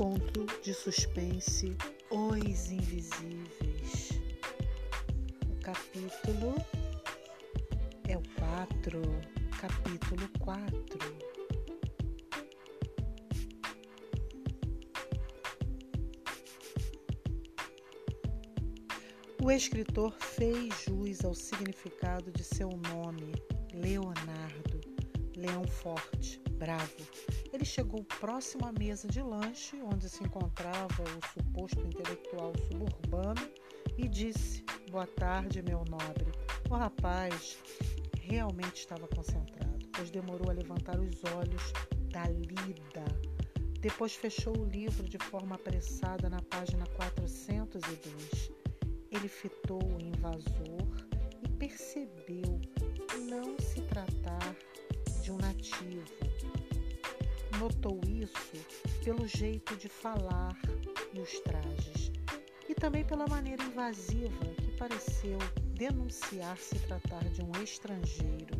conto de suspense Os Invisíveis. O capítulo é o 4, capítulo 4. O escritor fez jus ao significado de seu nome, Leonardo, leão forte, bravo ele chegou próximo à mesa de lanche, onde se encontrava o suposto intelectual suburbano, e disse: Boa tarde, meu nobre. O rapaz realmente estava concentrado, pois demorou a levantar os olhos da lida. Depois fechou o livro de forma apressada na página 402. Ele fitou o invasor e percebeu notou isso pelo jeito de falar e os trajes, e também pela maneira invasiva que pareceu denunciar se tratar de um estrangeiro.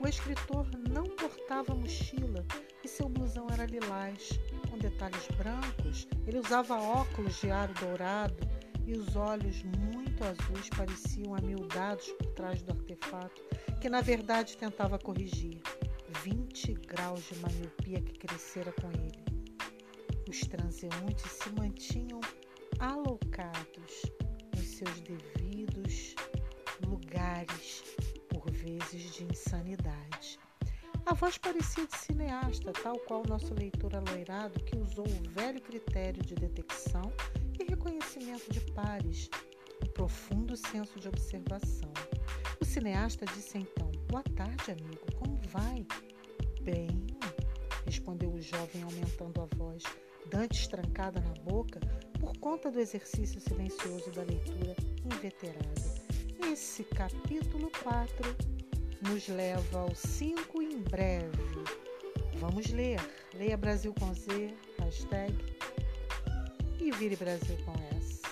O escritor não portava mochila e seu blusão era lilás, com detalhes brancos. Ele usava óculos de aro dourado e os olhos muito azuis pareciam amildados por trás do artefato, que na verdade tentava corrigir. 20 graus de miopia que crescera com ele. Os transeuntes se mantinham alocados nos seus devidos lugares, por vezes de insanidade. A voz parecia de cineasta, tal qual nosso leitor aloirado que usou o velho critério de detecção e reconhecimento de pares, o profundo senso de observação. O cineasta disse então: Boa tarde, amigo, como vai? Bem, respondeu o jovem, aumentando a voz, dantes trancada na boca por conta do exercício silencioso da leitura inveterada. Esse capítulo 4 nos leva ao 5 em breve. Vamos ler. Leia Brasil com Z, hashtag, e vire Brasil com S.